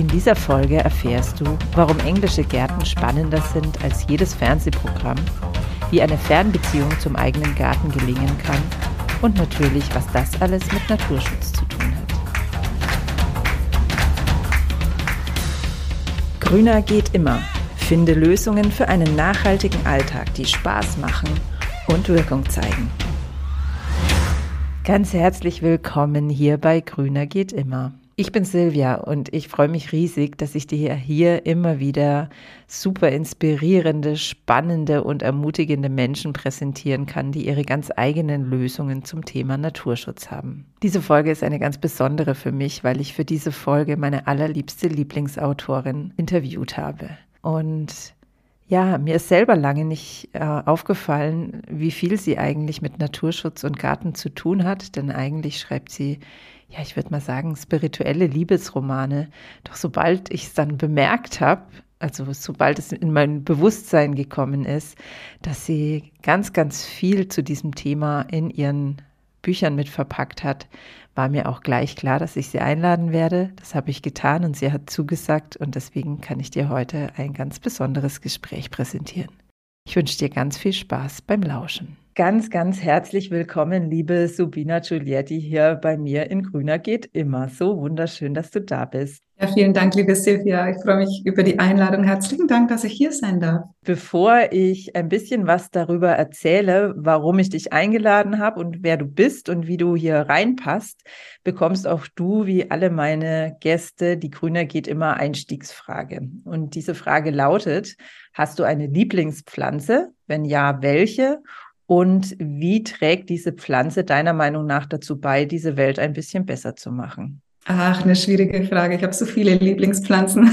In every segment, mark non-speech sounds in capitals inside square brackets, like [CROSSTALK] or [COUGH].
In dieser Folge erfährst du, warum englische Gärten spannender sind als jedes Fernsehprogramm, wie eine Fernbeziehung zum eigenen Garten gelingen kann und natürlich, was das alles mit Naturschutz zu tun hat. Grüner geht immer. Finde Lösungen für einen nachhaltigen Alltag, die Spaß machen und Wirkung zeigen. Ganz herzlich willkommen hier bei Grüner geht immer. Ich bin Silvia und ich freue mich riesig, dass ich dir hier immer wieder super inspirierende, spannende und ermutigende Menschen präsentieren kann, die ihre ganz eigenen Lösungen zum Thema Naturschutz haben. Diese Folge ist eine ganz besondere für mich, weil ich für diese Folge meine allerliebste Lieblingsautorin interviewt habe. Und ja, mir ist selber lange nicht äh, aufgefallen, wie viel sie eigentlich mit Naturschutz und Garten zu tun hat, denn eigentlich schreibt sie ja, ich würde mal sagen, spirituelle Liebesromane. Doch sobald ich es dann bemerkt habe, also sobald es in mein Bewusstsein gekommen ist, dass sie ganz, ganz viel zu diesem Thema in ihren Büchern mit verpackt hat, war mir auch gleich klar, dass ich sie einladen werde. Das habe ich getan und sie hat zugesagt und deswegen kann ich dir heute ein ganz besonderes Gespräch präsentieren. Ich wünsche dir ganz viel Spaß beim Lauschen. Ganz, ganz herzlich willkommen, liebe Subina Giulietti, hier bei mir in Grüner geht immer. So wunderschön, dass du da bist. Ja, vielen Dank, liebe Silvia. Ich freue mich über die Einladung. Herzlichen Dank, dass ich hier sein darf. Bevor ich ein bisschen was darüber erzähle, warum ich dich eingeladen habe und wer du bist und wie du hier reinpasst, bekommst auch du, wie alle meine Gäste, die Grüner geht immer Einstiegsfrage. Und diese Frage lautet, hast du eine Lieblingspflanze? Wenn ja, welche? Und wie trägt diese Pflanze deiner Meinung nach dazu bei, diese Welt ein bisschen besser zu machen? Ach, eine schwierige Frage. Ich habe so viele Lieblingspflanzen.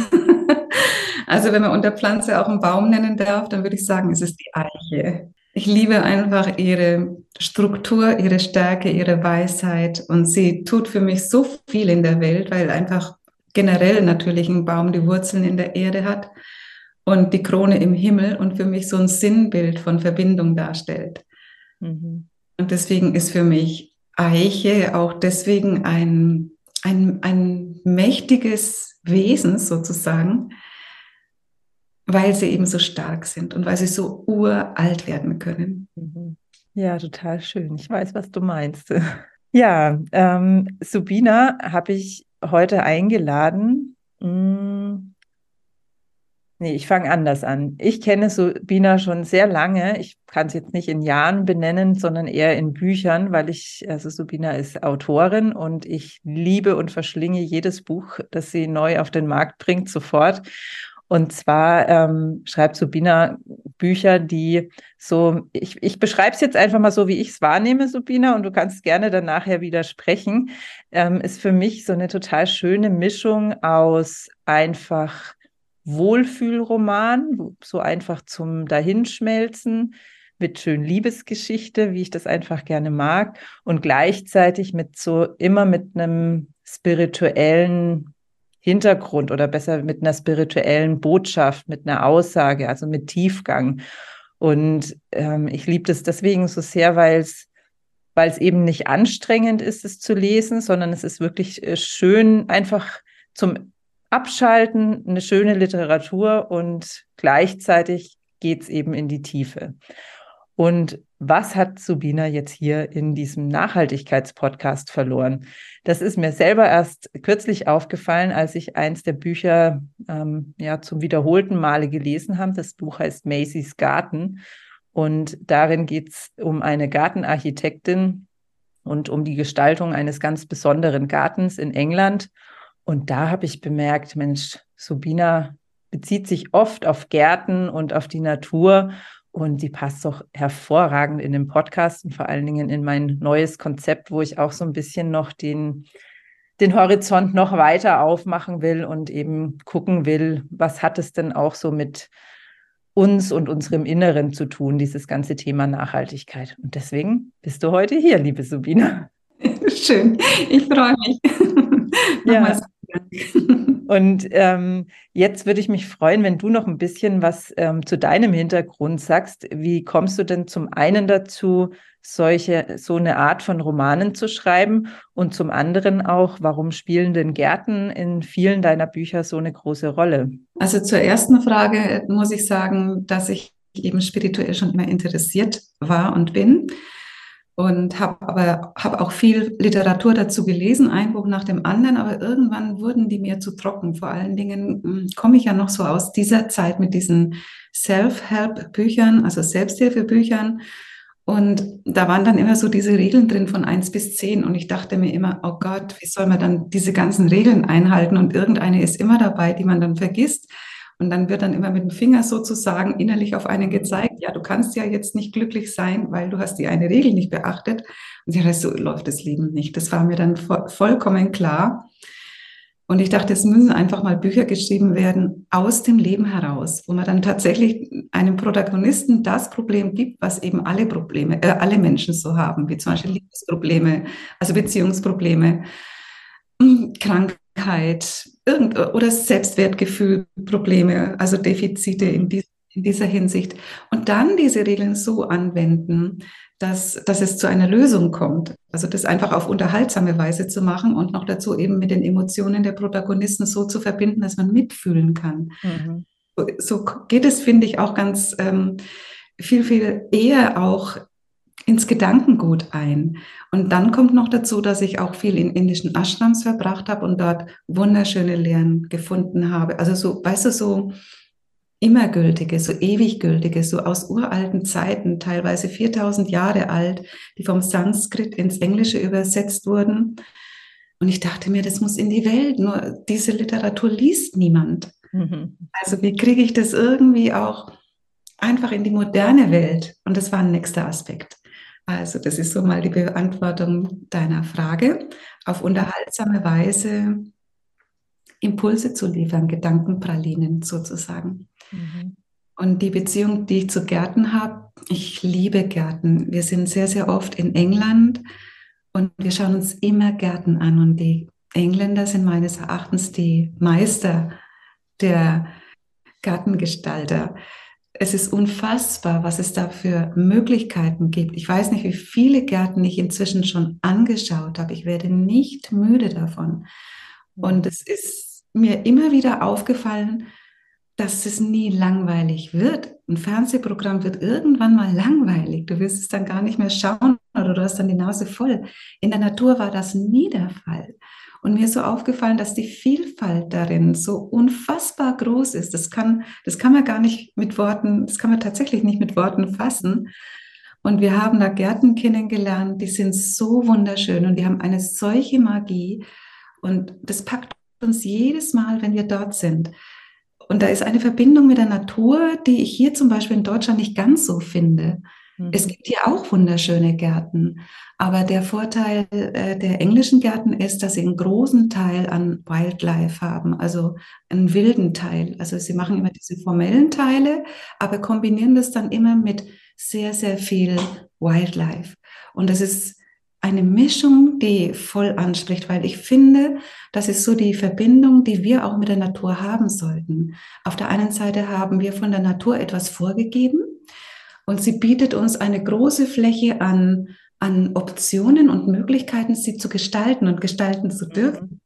[LAUGHS] also wenn man unter Pflanze auch einen Baum nennen darf, dann würde ich sagen, es ist die Eiche. Ich liebe einfach ihre Struktur, ihre Stärke, ihre Weisheit und sie tut für mich so viel in der Welt, weil einfach generell natürlich ein Baum die Wurzeln in der Erde hat und die Krone im Himmel und für mich so ein Sinnbild von Verbindung darstellt. Mhm. Und deswegen ist für mich Eiche auch deswegen ein, ein, ein mächtiges Wesen sozusagen, weil sie eben so stark sind und weil sie so uralt werden können. Mhm. Ja, total schön. Ich weiß, was du meinst. [LAUGHS] Ja, ähm, Subina habe ich heute eingeladen. Mh, hm, Nee, ich fange anders an. Ich kenne Sabina schon sehr lange. Ich kann es jetzt nicht in Jahren benennen, sondern eher in Büchern, weil ich, also Sabina ist Autorin und ich liebe und verschlinge jedes Buch, das sie neu auf den Markt bringt, sofort. Und zwar ähm, schreibt Subina Bücher, die so, ich, ich beschreibe es jetzt einfach mal so, wie ich es wahrnehme, Subina, und du kannst gerne dann nachher widersprechen, ähm, ist für mich so eine total schöne Mischung aus einfach Wohlfühlroman, so einfach zum Dahinschmelzen mit schön Liebesgeschichte, wie ich das einfach gerne mag und gleichzeitig mit so immer mit einem spirituellen Hintergrund oder besser mit einer spirituellen Botschaft, mit einer Aussage, also mit Tiefgang. Und ähm, ich liebe das deswegen so sehr, weil es weil es eben nicht anstrengend ist, es zu lesen, sondern es ist wirklich äh, schön, einfach zum Abschalten, eine schöne Literatur und gleichzeitig geht es eben in die Tiefe. Und was hat Subina jetzt hier in diesem Nachhaltigkeitspodcast verloren? Das ist mir selber erst kürzlich aufgefallen, als ich eins der Bücher ähm, ja zum wiederholten Male gelesen habe. Das Buch heißt Macy's Garten und darin geht es um eine Gartenarchitektin und um die Gestaltung eines ganz besonderen Gartens in England. Und da habe ich bemerkt, Mensch, Subina bezieht sich oft auf Gärten und auf die Natur und die passt doch hervorragend in den Podcast und vor allen Dingen in mein neues Konzept, wo ich auch so ein bisschen noch den, den Horizont noch weiter aufmachen will und eben gucken will, was hat es denn auch so mit uns und unserem Inneren zu tun, dieses ganze Thema Nachhaltigkeit. Und deswegen bist du heute hier, liebe Subina. Schön, ich freue mich. ja. [LAUGHS] Und ähm, jetzt würde ich mich freuen, wenn du noch ein bisschen was ähm, zu deinem Hintergrund sagst. Wie kommst du denn zum einen dazu, solche, so eine Art von Romanen zu schreiben? Und zum anderen auch, warum spielen denn Gärten in vielen deiner Bücher so eine große Rolle? Also zur ersten Frage muss ich sagen, dass ich eben spirituell schon immer interessiert war und bin und habe aber habe auch viel Literatur dazu gelesen, ein Buch nach dem anderen, aber irgendwann wurden die mir zu trocken. Vor allen Dingen hm, komme ich ja noch so aus dieser Zeit mit diesen Self-Help-Büchern, also Selbsthilfebüchern. Und da waren dann immer so diese Regeln drin von eins bis zehn. Und ich dachte mir immer, oh Gott, wie soll man dann diese ganzen Regeln einhalten? Und irgendeine ist immer dabei, die man dann vergisst. Und dann wird dann immer mit dem Finger sozusagen innerlich auf einen gezeigt, ja, du kannst ja jetzt nicht glücklich sein, weil du hast die eine Regel nicht beachtet. Und ja, so läuft das Leben nicht. Das war mir dann vo vollkommen klar. Und ich dachte, es müssen einfach mal Bücher geschrieben werden aus dem Leben heraus, wo man dann tatsächlich einem Protagonisten das Problem gibt, was eben alle Probleme, äh, alle Menschen so haben, wie zum Beispiel Liebesprobleme, also Beziehungsprobleme, Krankheiten Krankheit irgend, oder Selbstwertgefühlprobleme, also Defizite in, dies, in dieser Hinsicht. Und dann diese Regeln so anwenden, dass, dass es zu einer Lösung kommt. Also das einfach auf unterhaltsame Weise zu machen und noch dazu eben mit den Emotionen der Protagonisten so zu verbinden, dass man mitfühlen kann. Mhm. So, so, geht es, finde ich, auch ganz ähm, viel, viel eher auch ins Gedankengut ein. Und dann kommt noch dazu, dass ich auch viel in indischen Ashrams verbracht habe und dort wunderschöne Lehren gefunden habe. Also so, weißt du, so immergültige, so ewiggültige, so aus uralten Zeiten, teilweise 4000 Jahre alt, die vom Sanskrit ins Englische übersetzt wurden. Und ich dachte mir, das muss in die Welt, nur diese Literatur liest niemand. Mhm. Also wie kriege ich das irgendwie auch einfach in die moderne Welt? Und das war ein nächster Aspekt. Also das ist so mal die Beantwortung deiner Frage. Auf unterhaltsame Weise Impulse zu liefern, Gedankenpralinen sozusagen. Mhm. Und die Beziehung, die ich zu Gärten habe, ich liebe Gärten. Wir sind sehr, sehr oft in England und wir schauen uns immer Gärten an. Und die Engländer sind meines Erachtens die Meister der Gartengestalter es ist unfassbar, was es da für Möglichkeiten gibt. Ich weiß nicht, wie viele Gärten ich inzwischen schon angeschaut habe. Ich werde nicht müde davon. Und es ist mir immer wieder aufgefallen, dass es nie langweilig wird. Ein Fernsehprogramm wird irgendwann mal langweilig. Du wirst es dann gar nicht mehr schauen oder du hast dann die Nase voll. In der Natur war das nie der Fall. Und mir ist so aufgefallen, dass die Vielfalt darin so unfassbar groß ist. Das kann, das kann man gar nicht mit Worten, das kann man tatsächlich nicht mit Worten fassen. Und wir haben da Gärten kennengelernt, die sind so wunderschön und die haben eine solche Magie. Und das packt uns jedes Mal, wenn wir dort sind. Und da ist eine Verbindung mit der Natur, die ich hier zum Beispiel in Deutschland nicht ganz so finde. Es mhm. gibt hier auch wunderschöne Gärten, aber der Vorteil äh, der englischen Gärten ist, dass sie einen großen Teil an Wildlife haben, also einen wilden Teil. Also sie machen immer diese formellen Teile, aber kombinieren das dann immer mit sehr, sehr viel Wildlife. Und das ist eine Mischung, die voll anspricht, weil ich finde, das ist so die Verbindung, die wir auch mit der Natur haben sollten. Auf der einen Seite haben wir von der Natur etwas vorgegeben, und sie bietet uns eine große Fläche an, an Optionen und Möglichkeiten, sie zu gestalten und gestalten zu dürfen. Mhm.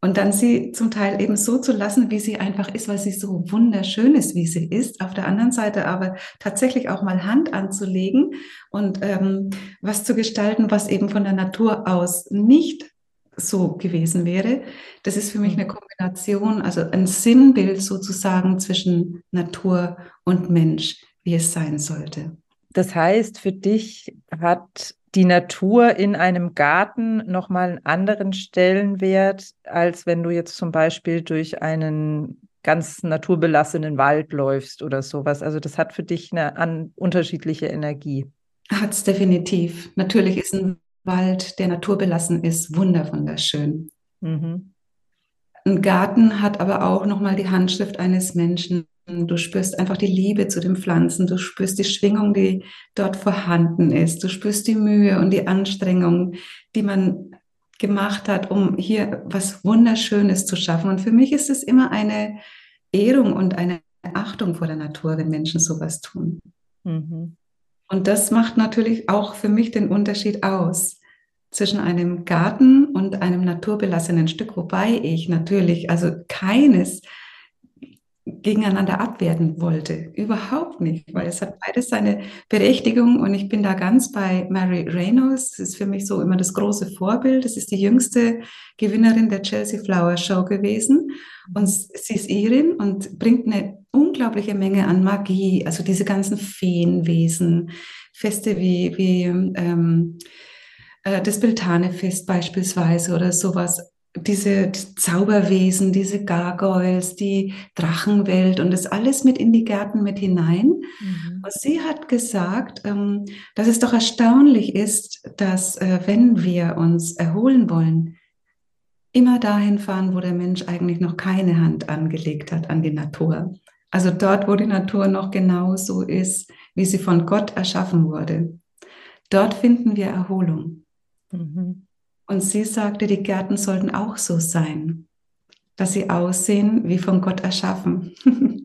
Und dann sie zum Teil eben so zu lassen, wie sie einfach ist, weil sie so wunderschön ist, wie sie ist. Auf der anderen Seite aber tatsächlich auch mal Hand anzulegen und ähm, was zu gestalten, was eben von der Natur aus nicht so gewesen wäre. Das ist für mich mhm. eine Kombination, also ein Sinnbild sozusagen zwischen Natur und Mensch, wie es sein sollte. Das heißt, für dich hat die Natur in einem Garten nochmal einen anderen Stellenwert, als wenn du jetzt zum Beispiel durch einen ganz naturbelassenen Wald läufst oder sowas. Also das hat für dich eine an, unterschiedliche Energie. Hat es definitiv. Natürlich ist ein Wald, der naturbelassen ist, wunderschön. Mhm. Ein Garten hat aber auch nochmal die Handschrift eines Menschen, Du spürst einfach die Liebe zu den Pflanzen. Du spürst die Schwingung, die dort vorhanden ist. Du spürst die Mühe und die Anstrengung, die man gemacht hat, um hier was Wunderschönes zu schaffen. Und für mich ist es immer eine Ehrung und eine Achtung vor der Natur, wenn Menschen sowas tun. Mhm. Und das macht natürlich auch für mich den Unterschied aus zwischen einem Garten und einem naturbelassenen Stück, wobei ich natürlich also keines gegeneinander abwerten wollte. Überhaupt nicht, weil es hat beides seine Berechtigung und ich bin da ganz bei Mary Reynolds. Das ist für mich so immer das große Vorbild. Das ist die jüngste Gewinnerin der Chelsea Flower Show gewesen und sie ist Irin und bringt eine unglaubliche Menge an Magie, also diese ganzen Feenwesen, Feste wie, wie ähm, äh, das Beltane-Fest beispielsweise oder sowas diese Zauberwesen, diese Gargoyles, die Drachenwelt und das alles mit in die Gärten mit hinein. Mhm. Und sie hat gesagt, ähm, dass es doch erstaunlich ist, dass äh, wenn wir uns erholen wollen, immer dahin fahren, wo der Mensch eigentlich noch keine Hand angelegt hat an die Natur. Also dort, wo die Natur noch genau so ist, wie sie von Gott erschaffen wurde. Dort finden wir Erholung. Mhm. Und sie sagte, die Gärten sollten auch so sein, dass sie aussehen wie von Gott erschaffen.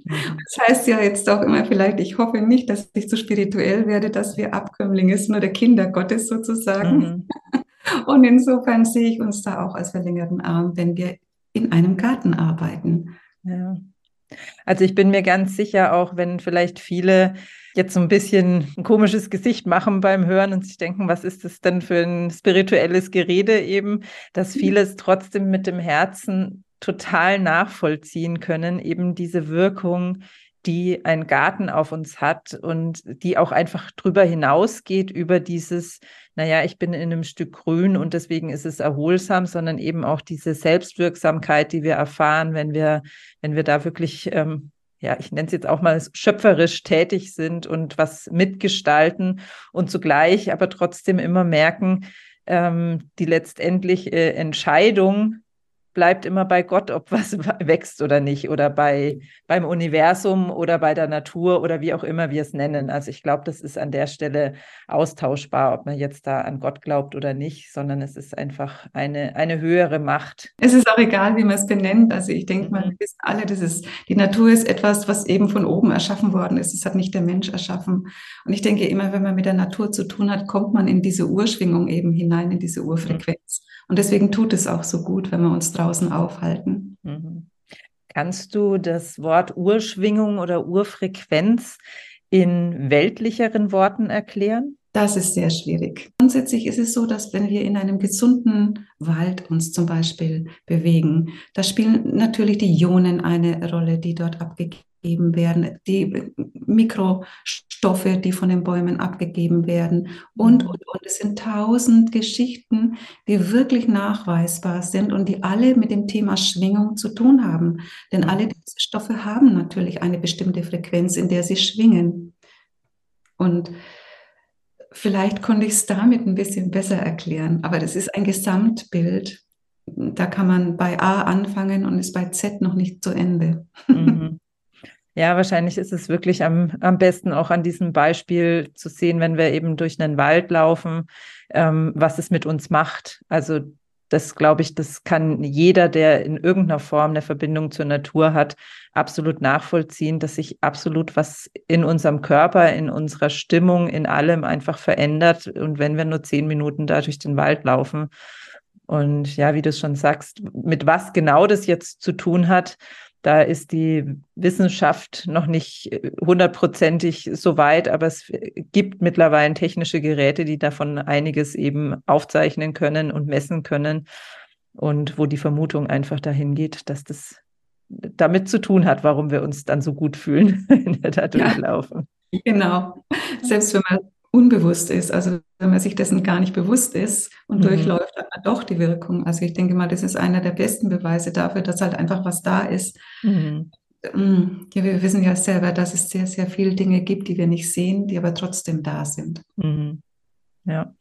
Das heißt ja jetzt auch immer vielleicht, ich hoffe nicht, dass ich so spirituell werde, dass wir Abkömmlinge sind oder Kinder Gottes sozusagen. Mhm. Und insofern sehe ich uns da auch als verlängerten Arm, wenn wir in einem Garten arbeiten. Ja. Also ich bin mir ganz sicher, auch wenn vielleicht viele jetzt so ein bisschen ein komisches Gesicht machen beim Hören und sich denken, was ist das denn für ein spirituelles Gerede eben, dass mhm. vieles trotzdem mit dem Herzen total nachvollziehen können, eben diese Wirkung, die ein Garten auf uns hat und die auch einfach drüber hinausgeht über dieses, naja, ich bin in einem Stück Grün und deswegen ist es erholsam, sondern eben auch diese Selbstwirksamkeit, die wir erfahren, wenn wir, wenn wir da wirklich ähm, ja, ich nenne es jetzt auch mal schöpferisch tätig sind und was mitgestalten und zugleich aber trotzdem immer merken, ähm, die letztendliche Entscheidung bleibt immer bei Gott, ob was [LAUGHS] wächst oder nicht, oder bei, beim Universum oder bei der Natur oder wie auch immer wir es nennen. Also ich glaube, das ist an der Stelle austauschbar, ob man jetzt da an Gott glaubt oder nicht, sondern es ist einfach eine, eine höhere Macht. Es ist auch egal, wie man es benennt. Also ich denke mal, mhm. wir wissen alle, das ist, die Natur ist etwas, was eben von oben erschaffen worden ist. Es hat nicht der Mensch erschaffen. Und ich denke immer, wenn man mit der Natur zu tun hat, kommt man in diese Urschwingung eben hinein, in diese Urfrequenz. Und deswegen tut es auch so gut, wenn wir uns draußen aufhalten. Mhm. Kannst du das Wort Urschwingung oder Urfrequenz in weltlicheren Worten erklären? Das ist sehr schwierig. Grundsätzlich ist es so, dass wenn wir in einem gesunden Wald uns zum Beispiel bewegen, da spielen natürlich die Ionen eine Rolle, die dort abgegeben werden, die Mikrostoffe, die von den Bäumen abgegeben werden und, und, und. Es sind tausend Geschichten, die wirklich nachweisbar sind und die alle mit dem Thema Schwingung zu tun haben. Denn alle diese Stoffe haben natürlich eine bestimmte Frequenz, in der sie schwingen. Und vielleicht konnte ich es damit ein bisschen besser erklären, aber das ist ein Gesamtbild. Da kann man bei A anfangen und ist bei Z noch nicht zu Ende. Mhm. [LAUGHS] Ja, wahrscheinlich ist es wirklich am, am besten auch an diesem Beispiel zu sehen, wenn wir eben durch einen Wald laufen, ähm, was es mit uns macht. Also das glaube ich, das kann jeder, der in irgendeiner Form eine Verbindung zur Natur hat, absolut nachvollziehen, dass sich absolut was in unserem Körper, in unserer Stimmung, in allem einfach verändert. Und wenn wir nur zehn Minuten da durch den Wald laufen und ja, wie du es schon sagst, mit was genau das jetzt zu tun hat, da ist die Wissenschaft noch nicht äh, hundertprozentig so weit, aber es gibt mittlerweile technische Geräte, die davon einiges eben aufzeichnen können und messen können. Und wo die Vermutung einfach dahin geht, dass das damit zu tun hat, warum wir uns dann so gut fühlen, [LAUGHS] wenn wir da durchlaufen. Ja, genau. Selbst wenn man unbewusst ist. Also wenn man sich dessen gar nicht bewusst ist und mhm. durchläuft, hat man doch die Wirkung. Also ich denke mal, das ist einer der besten Beweise dafür, dass halt einfach was da ist. Mhm. Mm, ja, wir wissen ja selber, dass es sehr, sehr viele Dinge gibt, die wir nicht sehen, die aber trotzdem da sind. Mhm. Ja.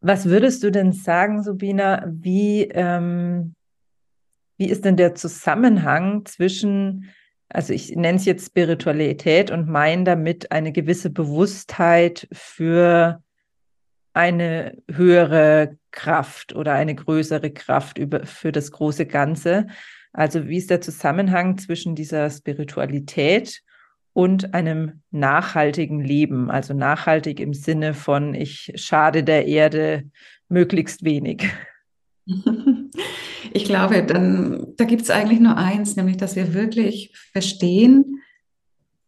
Was würdest du denn sagen, Subina, wie, ähm, wie ist denn der Zusammenhang zwischen also ich nenne es jetzt Spiritualität und meine damit eine gewisse Bewusstheit für eine höhere Kraft oder eine größere Kraft über, für das große Ganze. Also wie ist der Zusammenhang zwischen dieser Spiritualität und einem nachhaltigen Leben? Also nachhaltig im Sinne von, ich schade der Erde möglichst wenig. [LAUGHS] Ich glaube, dann, da gibt es eigentlich nur eins, nämlich dass wir wirklich verstehen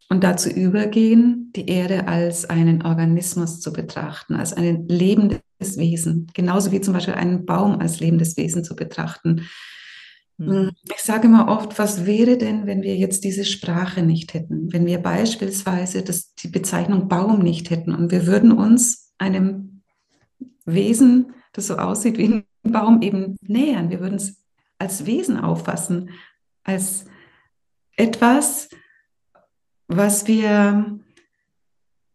und dazu übergehen, die Erde als einen Organismus zu betrachten, als ein lebendes Wesen, genauso wie zum Beispiel einen Baum als lebendes Wesen zu betrachten. Mhm. Ich sage immer oft, was wäre denn, wenn wir jetzt diese Sprache nicht hätten? Wenn wir beispielsweise das, die Bezeichnung Baum nicht hätten und wir würden uns einem Wesen, das so aussieht wie ein Baum, eben nähern. Wir würden es als Wesen auffassen, als etwas, was wir,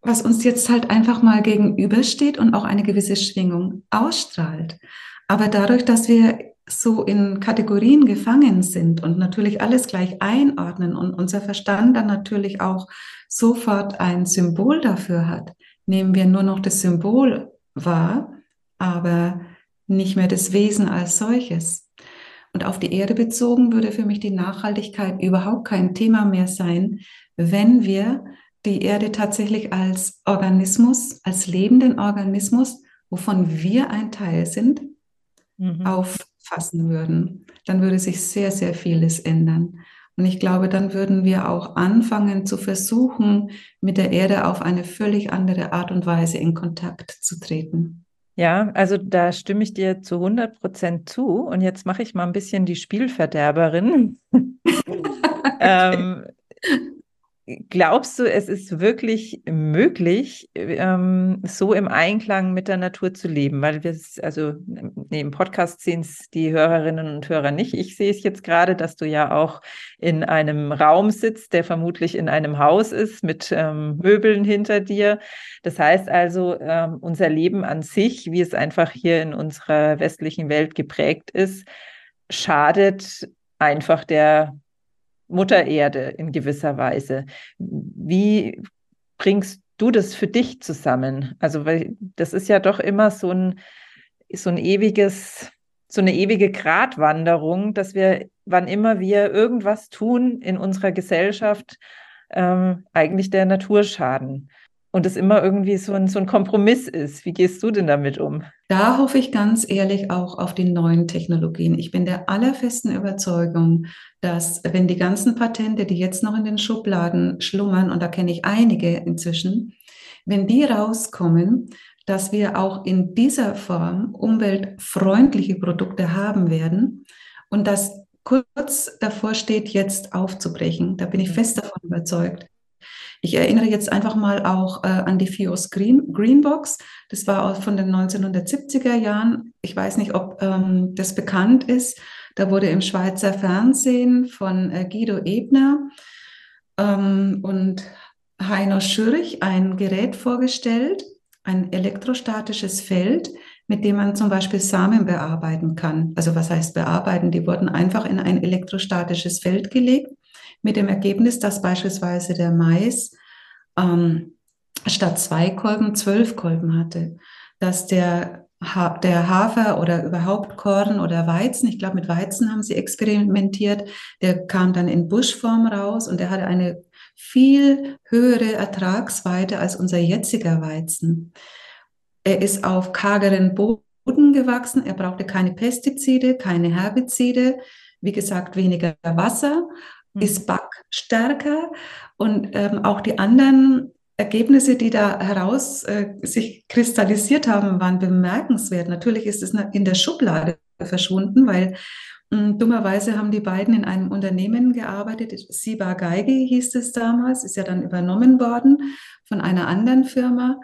was uns jetzt halt einfach mal gegenübersteht und auch eine gewisse Schwingung ausstrahlt. Aber dadurch, dass wir so in Kategorien gefangen sind und natürlich alles gleich einordnen und unser Verstand dann natürlich auch sofort ein Symbol dafür hat, nehmen wir nur noch das Symbol wahr, aber nicht mehr das Wesen als solches. Und auf die Erde bezogen würde für mich die Nachhaltigkeit überhaupt kein Thema mehr sein, wenn wir die Erde tatsächlich als Organismus, als lebenden Organismus, wovon wir ein Teil sind, mhm. auffassen würden. Dann würde sich sehr, sehr vieles ändern. Und ich glaube, dann würden wir auch anfangen zu versuchen, mit der Erde auf eine völlig andere Art und Weise in Kontakt zu treten. Ja, also da stimme ich dir zu 100 Prozent zu. Und jetzt mache ich mal ein bisschen die Spielverderberin. [LAUGHS] ähm, Glaubst du, es ist wirklich möglich, ähm, so im Einklang mit der Natur zu leben? Weil wir es, also nee, im Podcast sehen es die Hörerinnen und Hörer nicht. Ich sehe es jetzt gerade, dass du ja auch in einem Raum sitzt, der vermutlich in einem Haus ist, mit ähm, Möbeln hinter dir. Das heißt also, ähm, unser Leben an sich, wie es einfach hier in unserer westlichen Welt geprägt ist, schadet einfach der Mutter Erde in gewisser Weise. Wie bringst du das für dich zusammen? Also, weil das ist ja doch immer so ein, so ein ewiges, so eine ewige Gratwanderung, dass wir, wann immer wir irgendwas tun in unserer Gesellschaft, ähm, eigentlich der Natur schaden und es immer irgendwie so ein, so ein Kompromiss ist. Wie gehst du denn damit um? Da hoffe ich ganz ehrlich auch auf die neuen Technologien. Ich bin der allerfesten Überzeugung, dass wenn die ganzen Patente, die jetzt noch in den Schubladen schlummern, und da kenne ich einige inzwischen, wenn die rauskommen, dass wir auch in dieser Form umweltfreundliche Produkte haben werden und das kurz davor steht, jetzt aufzubrechen. Da bin ich fest davon überzeugt. Ich erinnere jetzt einfach mal auch äh, an die FIOS Green, Greenbox. Das war von den 1970er Jahren. Ich weiß nicht, ob ähm, das bekannt ist. Da wurde im Schweizer Fernsehen von äh, Guido Ebner ähm, und Heino Schürch ein Gerät vorgestellt, ein elektrostatisches Feld, mit dem man zum Beispiel Samen bearbeiten kann. Also was heißt bearbeiten? Die wurden einfach in ein elektrostatisches Feld gelegt mit dem Ergebnis, dass beispielsweise der Mais ähm, statt zwei Kolben zwölf Kolben hatte, dass der, ha der Hafer oder überhaupt Korn oder Weizen, ich glaube mit Weizen haben sie experimentiert, der kam dann in Buschform raus und der hatte eine viel höhere Ertragsweite als unser jetziger Weizen. Er ist auf kargeren Boden gewachsen, er brauchte keine Pestizide, keine Herbizide, wie gesagt weniger Wasser mhm. ist backstärker und ähm, auch die anderen Ergebnisse, die da heraus äh, sich kristallisiert haben, waren bemerkenswert. Natürlich ist es in der Schublade verschwunden, weil mh, hm, dummerweise haben die beiden in einem Unternehmen gearbeitet. Siba Geige hieß es damals, ist ja dann übernommen worden von einer anderen Firma,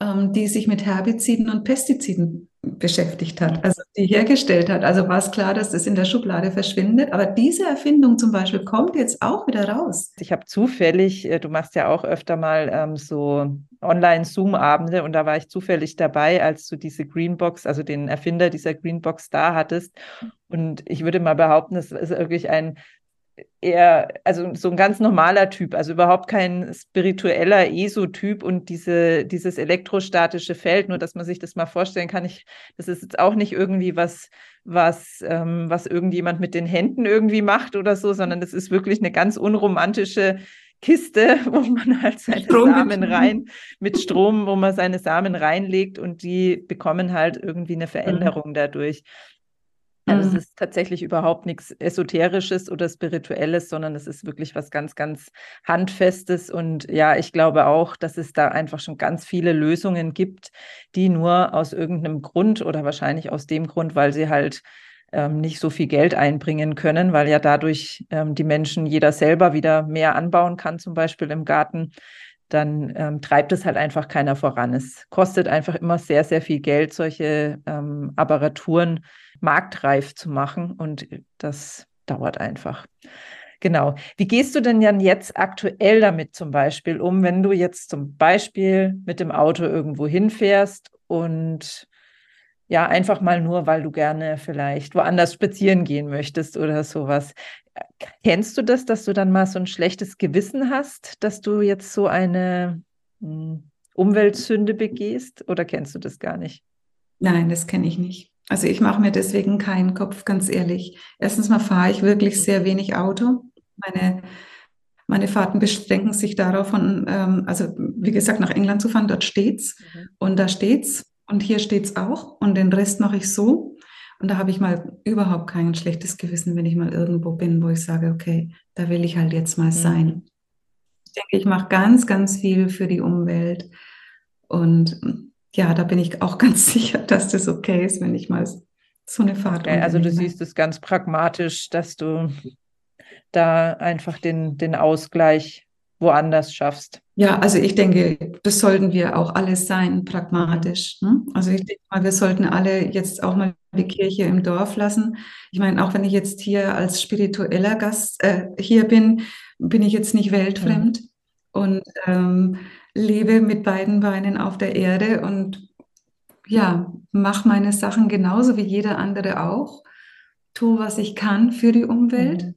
ähm, die sich mit Herbiziden und Pestiziden beschäftigt hat, also die hergestellt hat. Also war es klar, dass das in der Schublade verschwindet. Aber diese Erfindung zum Beispiel kommt jetzt auch wieder raus. Ich habe zufällig, äh, du machst ja auch öfter mal ähm, so Online-Zoom-Abende und da war ich zufällig dabei, als du diese Greenbox, also den Erfinder dieser Greenbox da hattest. Und ich würde mal behaupten, es ist wirklich ein eher, also so ein ganz normaler Typ, also überhaupt kein spiritueller ESO-Typ und diese, dieses elektrostatische Feld, nur dass man sich das mal vorstellen kann, ich, das ist jetzt auch nicht irgendwie was, was, ähm, was irgendjemand mit den Händen irgendwie macht oder so, sondern das ist wirklich eine ganz unromantische Kiste, [LAUGHS] wo man halt seine Strom Samen rein, mit Strom, wo man seine Samen reinlegt und die bekommen halt irgendwie eine mhm. Veränderung dadurch. Also mhm. es ist tatsächlich überhaupt nichts Esoterisches oder Spirituelles, sondern es ist wirklich was ganz, ganz Handfestes. Und ja, ich glaube auch, dass es da einfach schon ganz viele Lösungen gibt, die nur aus irgendeinem Grund oder wahrscheinlich aus dem Grund, weil sie halt ähm, nicht so viel Geld einbringen können, weil ja dadurch ähm, die Menschen jeder selber wieder mehr anbauen kann, zum Beispiel im Garten, dann ähm, treibt es halt einfach keiner voran. Es kostet einfach immer sehr, sehr viel Geld, solche ähm, Apparaturen marktreif zu machen. Und das dauert einfach. Genau. Wie gehst du denn dann jetzt aktuell damit zum Beispiel um, wenn du jetzt zum Beispiel mit dem Auto irgendwo hinfährst und ja, einfach mal nur, weil du gerne vielleicht woanders spazieren gehen möchtest oder sowas. Kennst du das, dass du dann mal so ein schlechtes Gewissen hast, dass du jetzt so eine hm, Umweltsünde begehst oder kennst du das gar nicht? Nein, das kenne ich nicht. Also ich mache mir deswegen keinen Kopf, ganz ehrlich. Erstens mal fahre ich wirklich sehr wenig Auto. Meine, meine Fahrten beschränken sich darauf, von, ähm, also wie gesagt, nach England zu fahren, dort steht's. Mhm. Und da steht's und hier steht's auch. Und den Rest mache ich so. Und da habe ich mal überhaupt kein schlechtes Gewissen, wenn ich mal irgendwo bin, wo ich sage, okay, da will ich halt jetzt mal mhm. sein. Ich denke, ich mache ganz, ganz viel für die Umwelt. Und ja, da bin ich auch [LAUGHS] ganz sicher, dass das okay ist, wenn ich mal so eine Fahrt. Okay, also du siehst es ganz pragmatisch, dass du da einfach den, den Ausgleich woanders schaffst. Ja, also ich denke, das sollten wir auch alles sein, pragmatisch. Ne? Also ich denke mal, wir sollten alle jetzt auch mal die Kirche im Dorf lassen. Ich meine, auch wenn ich jetzt hier als spiritueller Gast äh, hier bin, bin ich jetzt nicht weltfremd. Mhm. Und ähm, lebe mit beiden Beinen auf der Erde und ja, mache meine Sachen genauso wie jeder andere auch. Tu, was ich kann für die Umwelt, mhm.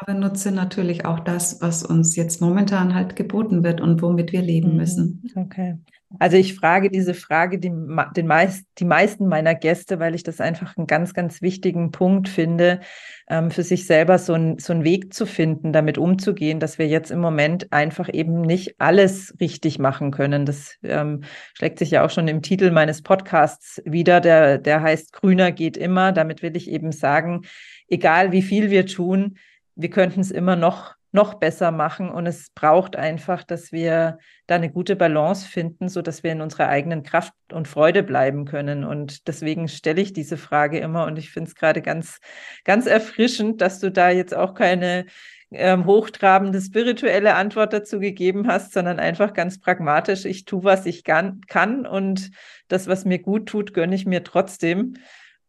Aber nutze natürlich auch das, was uns jetzt momentan halt geboten wird und womit wir leben mhm. müssen. Okay. Also ich frage diese Frage die, den meist, die meisten meiner Gäste, weil ich das einfach einen ganz, ganz wichtigen Punkt finde, ähm, für sich selber so, ein, so einen Weg zu finden, damit umzugehen, dass wir jetzt im Moment einfach eben nicht alles richtig machen können. Das ähm, schlägt sich ja auch schon im Titel meines Podcasts wieder, der, der heißt Grüner geht immer. Damit will ich eben sagen, egal wie viel wir tun, wir könnten es immer noch noch besser machen. Und es braucht einfach, dass wir da eine gute Balance finden, so dass wir in unserer eigenen Kraft und Freude bleiben können. Und deswegen stelle ich diese Frage immer. Und ich finde es gerade ganz, ganz erfrischend, dass du da jetzt auch keine ähm, hochtrabende spirituelle Antwort dazu gegeben hast, sondern einfach ganz pragmatisch. Ich tue, was ich kann, und das, was mir gut tut, gönne ich mir trotzdem.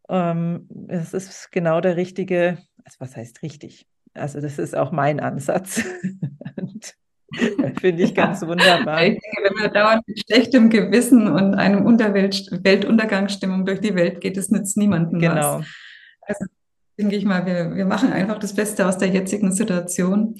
Ähm, es ist genau der richtige, also was heißt richtig? Also das ist auch mein Ansatz. [LAUGHS] Finde ich ganz ja. wunderbar. Ich denke, wenn man dauernd mit schlechtem Gewissen und einem Unterwelt Weltuntergangsstimmung durch die Welt geht, das nützt niemandem genau. was. Also denke ich mal, wir, wir machen einfach das Beste aus der jetzigen Situation.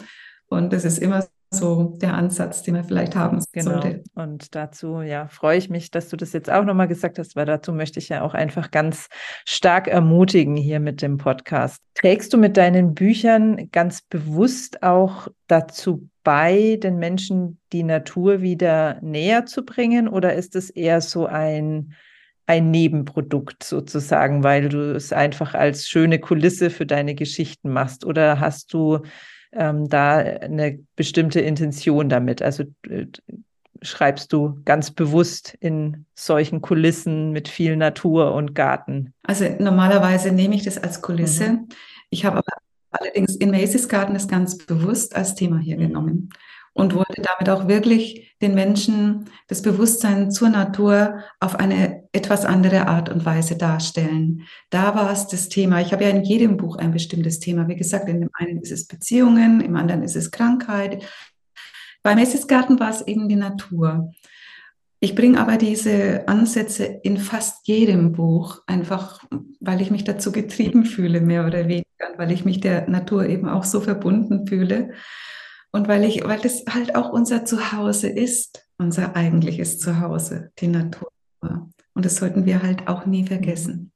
Und das ist immer so der Ansatz, den man vielleicht haben genau. sollte. Und dazu, ja, freue ich mich, dass du das jetzt auch nochmal gesagt hast, weil dazu möchte ich ja auch einfach ganz stark ermutigen hier mit dem Podcast. Trägst du mit deinen Büchern ganz bewusst auch dazu bei, den Menschen die Natur wieder näher zu bringen oder ist es eher so ein ein Nebenprodukt sozusagen, weil du es einfach als schöne Kulisse für deine Geschichten machst? Oder hast du ähm, da eine bestimmte Intention damit? Also äh, schreibst du ganz bewusst in solchen Kulissen mit viel Natur und Garten? Also normalerweise nehme ich das als Kulisse. Mhm. Ich habe aber allerdings in Macy's Garten das ganz bewusst als Thema hier mhm. genommen und wollte damit auch wirklich den Menschen das Bewusstsein zur Natur auf eine etwas andere Art und Weise darstellen. Da war es das Thema. Ich habe ja in jedem Buch ein bestimmtes Thema. Wie gesagt, in dem einen ist es Beziehungen, im anderen ist es Krankheit. Bei Messis Garten war es eben die Natur. Ich bringe aber diese Ansätze in fast jedem Buch, einfach weil ich mich dazu getrieben fühle, mehr oder weniger. weil ich mich der Natur eben auch so verbunden fühle. Und weil ich, weil das halt auch unser Zuhause ist, unser eigentliches Zuhause, die Natur. Und das sollten wir halt auch nie vergessen.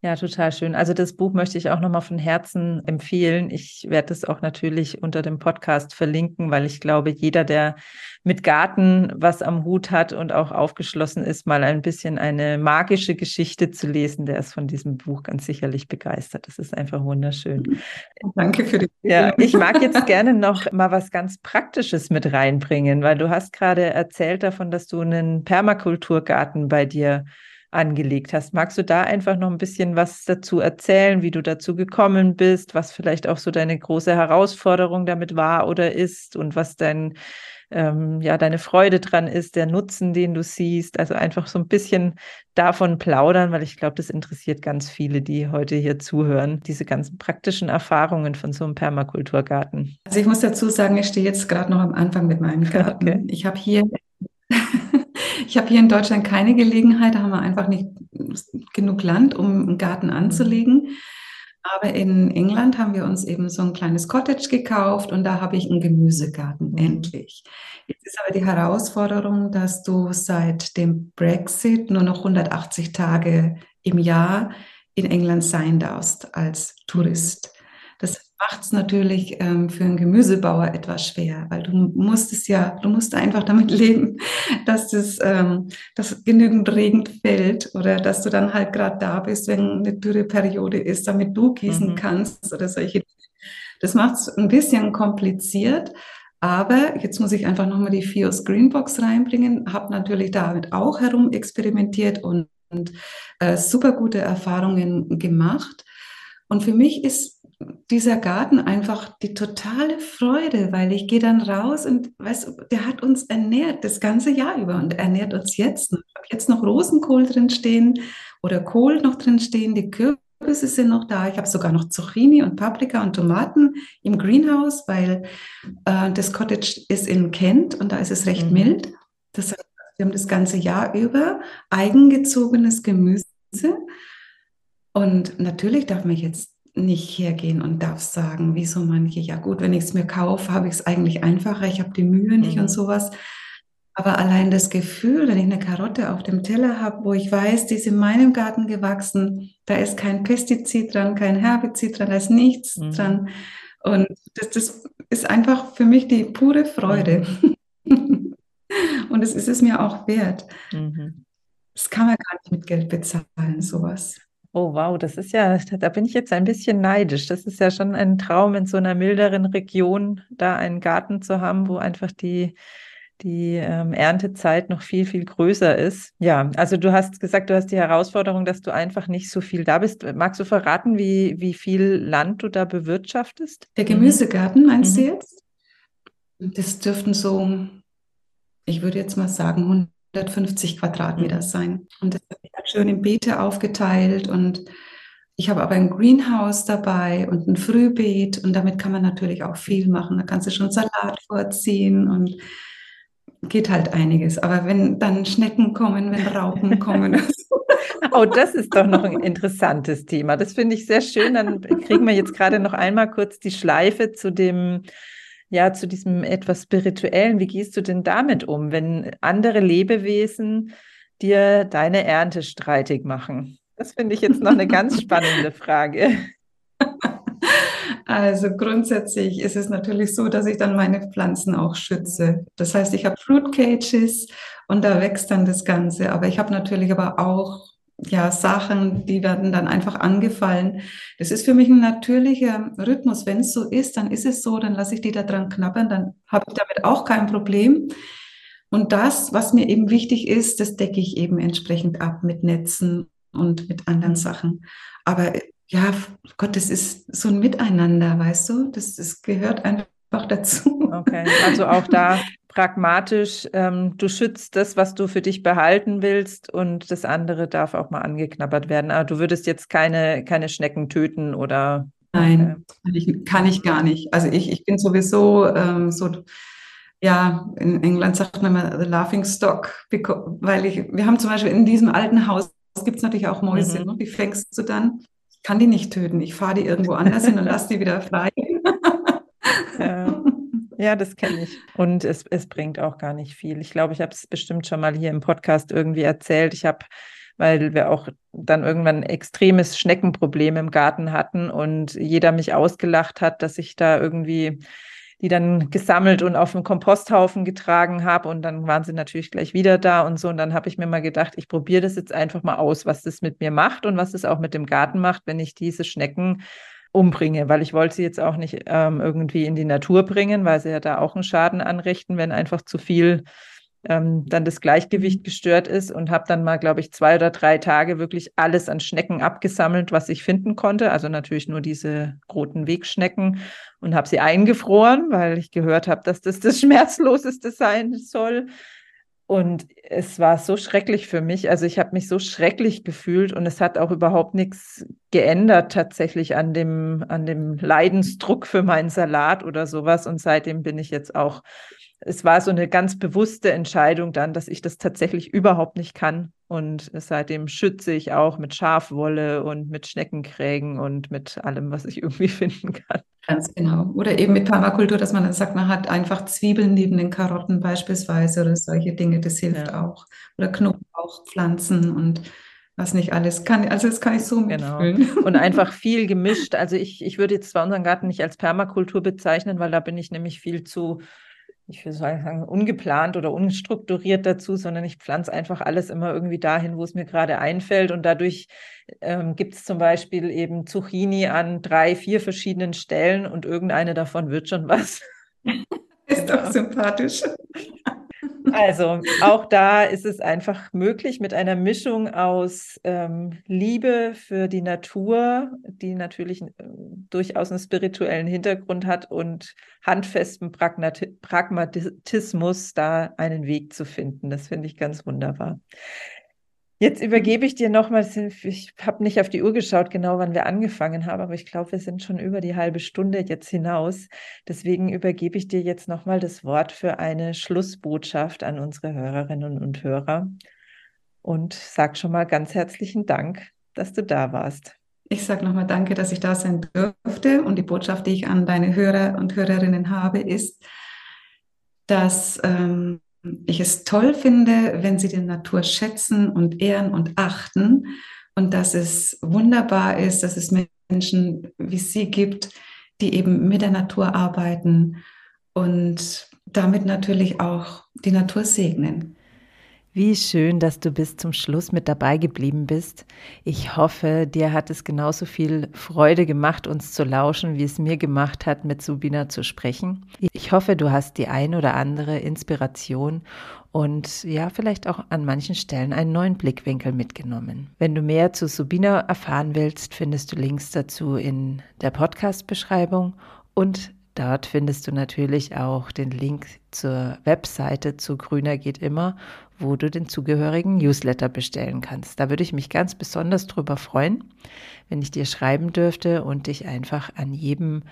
Ja, total schön. Also das Buch möchte ich auch nochmal von Herzen empfehlen. Ich werde es auch natürlich unter dem Podcast verlinken, weil ich glaube, jeder, der mit Garten was am Hut hat und auch aufgeschlossen ist, mal ein bisschen eine magische Geschichte zu lesen, der ist von diesem Buch ganz sicherlich begeistert. Das ist einfach wunderschön. [LAUGHS] Danke für die. Ja, ich mag jetzt gerne noch mal was ganz Praktisches mit reinbringen, weil du hast gerade erzählt davon, dass du einen Permakulturgarten bei dir angelegt hast. Magst du da einfach noch ein bisschen was dazu erzählen, wie du dazu gekommen bist, was vielleicht auch so deine große Herausforderung damit war oder ist und was dein ähm, ja deine Freude dran ist, der Nutzen, den du siehst. Also einfach so ein bisschen davon plaudern, weil ich glaube, das interessiert ganz viele, die heute hier zuhören, diese ganzen praktischen Erfahrungen von so einem Permakulturgarten. Also ich muss dazu sagen, ich stehe jetzt gerade noch am Anfang mit meinem [LAUGHS] Garten. Okay. Ich habe hier ich habe hier in Deutschland keine Gelegenheit, da haben wir einfach nicht genug Land, um einen Garten anzulegen. Aber in England haben wir uns eben so ein kleines Cottage gekauft und da habe ich einen Gemüsegarten, mhm. endlich. Jetzt ist aber die Herausforderung, dass du seit dem Brexit nur noch 180 Tage im Jahr in England sein darfst als Tourist. Das macht es natürlich ähm, für einen Gemüsebauer etwas schwer, weil du musst es ja, du musst einfach damit [LAUGHS] leben, dass das, ähm, dass genügend Regen fällt oder dass du dann halt gerade da bist, wenn eine Dürreperiode ist, damit du gießen mhm. kannst oder solche. Das macht es ein bisschen kompliziert. Aber jetzt muss ich einfach nochmal die FIOS Greenbox reinbringen, habe natürlich damit auch herum experimentiert und, und äh, super gute Erfahrungen gemacht. Und für mich ist dieser Garten einfach die totale Freude, weil ich gehe dann raus und weißt, der hat uns ernährt das ganze Jahr über und ernährt uns jetzt noch. Ich habe jetzt noch Rosenkohl drin stehen oder Kohl noch drin stehen, die Kürbisse sind noch da. Ich habe sogar noch Zucchini und Paprika und Tomaten im Greenhouse, weil äh, das Cottage ist in Kent und da ist es recht mhm. mild. Das heißt, wir haben das ganze Jahr über eigengezogenes Gemüse. Und natürlich darf man jetzt nicht hergehen und darf sagen, wie so manche, ja gut, wenn ich es mir kaufe, habe ich es eigentlich einfacher, ich habe die Mühe nicht mhm. und sowas. Aber allein das Gefühl, wenn ich eine Karotte auf dem Teller habe, wo ich weiß, die ist in meinem Garten gewachsen, da ist kein Pestizid dran, kein Herbizid dran, da ist nichts mhm. dran. Und das, das, ist einfach für mich die pure Freude. Mhm. [LAUGHS] und es ist es mir auch wert. Mhm. Das kann man gar nicht mit Geld bezahlen, sowas. Oh, wow, das ist ja, da bin ich jetzt ein bisschen neidisch. Das ist ja schon ein Traum, in so einer milderen Region da einen Garten zu haben, wo einfach die, die ähm, Erntezeit noch viel, viel größer ist. Ja, also du hast gesagt, du hast die Herausforderung, dass du einfach nicht so viel da bist. Magst du verraten, wie, wie viel Land du da bewirtschaftest? Der Gemüsegarten, meinst mhm. du jetzt? Das dürften so, ich würde jetzt mal sagen, 150 Quadratmeter mhm. sein. Und das habe ich schön in Beete aufgeteilt und ich habe aber ein Greenhouse dabei und ein Frühbeet und damit kann man natürlich auch viel machen. Da kannst du schon Salat vorziehen und geht halt einiges. Aber wenn dann Schnecken kommen, wenn Raupen kommen. [LAUGHS] oh, das ist doch noch ein interessantes Thema. Das finde ich sehr schön. Dann kriegen wir jetzt gerade noch einmal kurz die Schleife zu dem ja, zu diesem etwas Spirituellen. Wie gehst du denn damit um, wenn andere Lebewesen dir deine Ernte streitig machen? Das finde ich jetzt noch eine ganz [LAUGHS] spannende Frage. [LAUGHS] Also grundsätzlich ist es natürlich so, dass ich dann meine Pflanzen auch schütze. Das heißt, ich habe Fruit Cages und da wächst dann das Ganze. Aber ich habe natürlich aber auch ja, Sachen, die werden dann einfach angefallen. Das ist für mich ein natürlicher Rhythmus. Wenn es so ist, dann ist es so, dann lasse ich die da dran knabbern, dann habe ich damit auch kein Problem. Und das, was mir eben wichtig ist, das decke ich eben entsprechend ab mit Netzen und mit anderen Sachen. Aber ja, Gott, das ist so ein Miteinander, weißt du? Das, das gehört einfach dazu. Okay, [LAUGHS] also auch da pragmatisch, ähm, du schützt das, was du für dich behalten willst und das andere darf auch mal angeknabbert werden. Aber du würdest jetzt keine, keine Schnecken töten oder? Nein, okay. ich, kann ich gar nicht. Also ich, ich bin sowieso ähm, so, ja, in England sagt man immer the laughing stock, weil ich, wir haben zum Beispiel in diesem alten Haus, gibt es natürlich auch Mäuse, mhm. ne? die fängst du dann kann die nicht töten. Ich fahre die irgendwo anders hin und lasse die wieder frei. [LAUGHS] ja. ja, das kenne ich. Und es, es bringt auch gar nicht viel. Ich glaube, ich habe es bestimmt schon mal hier im Podcast irgendwie erzählt. Ich habe weil wir auch dann irgendwann ein extremes Schneckenproblem im Garten hatten und jeder mich ausgelacht hat, dass ich da irgendwie die dann gesammelt und auf den Komposthaufen getragen habe. Und dann waren sie natürlich gleich wieder da und so. Und dann habe ich mir mal gedacht, ich probiere das jetzt einfach mal aus, was das mit mir macht und was es auch mit dem Garten macht, wenn ich diese Schnecken umbringe, weil ich wollte sie jetzt auch nicht ähm, irgendwie in die Natur bringen, weil sie ja da auch einen Schaden anrichten, wenn einfach zu viel ähm, dann das Gleichgewicht mhm. gestört ist und habe dann mal, glaube ich, zwei oder drei Tage wirklich alles an Schnecken abgesammelt, was ich finden konnte. Also natürlich nur diese roten Wegschnecken und habe sie eingefroren, weil ich gehört habe, dass das das [LAUGHS] Schmerzloseste sein soll. Und es war so schrecklich für mich. Also ich habe mich so schrecklich gefühlt und es hat auch überhaupt nichts geändert tatsächlich an dem, an dem Leidensdruck für meinen Salat oder sowas. Und seitdem bin ich jetzt auch es war so eine ganz bewusste Entscheidung dann, dass ich das tatsächlich überhaupt nicht kann. Und seitdem schütze ich auch mit Schafwolle und mit Schneckenkrägen und mit allem, was ich irgendwie [LAUGHS] finden kann. Ganz genau. Oder eben mit Permakultur, dass man dann sagt, man hat einfach Zwiebeln neben den Karotten beispielsweise oder solche Dinge, das hilft ja. auch. Oder Knoblauchpflanzen und was nicht alles kann. Also das kann ich so genau. mitfühlen. [LAUGHS] Und einfach viel gemischt. Also ich, ich würde jetzt zwar unseren Garten nicht als Permakultur bezeichnen, weil da bin ich nämlich viel zu ich würde sagen, ungeplant oder unstrukturiert dazu, sondern ich pflanze einfach alles immer irgendwie dahin, wo es mir gerade einfällt. Und dadurch ähm, gibt es zum Beispiel eben Zucchini an drei, vier verschiedenen Stellen und irgendeine davon wird schon was. [LAUGHS] Ist genau. doch sympathisch. Also auch da ist es einfach möglich mit einer Mischung aus ähm, Liebe für die Natur, die natürlich äh, durchaus einen spirituellen Hintergrund hat und handfestem Pragmati Pragmatismus da einen Weg zu finden. Das finde ich ganz wunderbar. Jetzt übergebe ich dir nochmal, ich habe nicht auf die Uhr geschaut, genau wann wir angefangen haben, aber ich glaube, wir sind schon über die halbe Stunde jetzt hinaus. Deswegen übergebe ich dir jetzt nochmal das Wort für eine Schlussbotschaft an unsere Hörerinnen und Hörer und sag schon mal ganz herzlichen Dank, dass du da warst. Ich sage nochmal danke, dass ich da sein durfte und die Botschaft, die ich an deine Hörer und Hörerinnen habe, ist, dass ähm, ich es toll finde, wenn sie die Natur schätzen und ehren und achten und dass es wunderbar ist, dass es Menschen wie sie gibt, die eben mit der Natur arbeiten und damit natürlich auch die Natur segnen. Wie schön, dass du bis zum Schluss mit dabei geblieben bist. Ich hoffe, dir hat es genauso viel Freude gemacht, uns zu lauschen, wie es mir gemacht hat, mit Subina zu sprechen. Ich hoffe, du hast die ein oder andere Inspiration und ja, vielleicht auch an manchen Stellen einen neuen Blickwinkel mitgenommen. Wenn du mehr zu Subina erfahren willst, findest du Links dazu in der Podcast-Beschreibung und Dort findest du natürlich auch den Link zur Webseite zu Grüner geht immer, wo du den zugehörigen Newsletter bestellen kannst. Da würde ich mich ganz besonders drüber freuen, wenn ich dir schreiben dürfte und dich einfach an jedem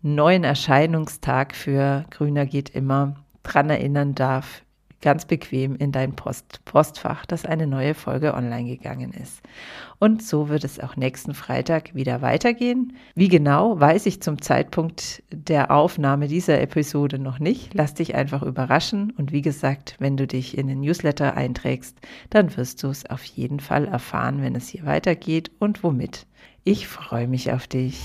neuen Erscheinungstag für Grüner geht immer dran erinnern darf, ganz bequem in dein Post Postfach, dass eine neue Folge online gegangen ist. Und so wird es auch nächsten Freitag wieder weitergehen. Wie genau, weiß ich zum Zeitpunkt der Aufnahme dieser Episode noch nicht. Lass dich einfach überraschen. Und wie gesagt, wenn du dich in den Newsletter einträgst, dann wirst du es auf jeden Fall erfahren, wenn es hier weitergeht und womit. Ich freue mich auf dich.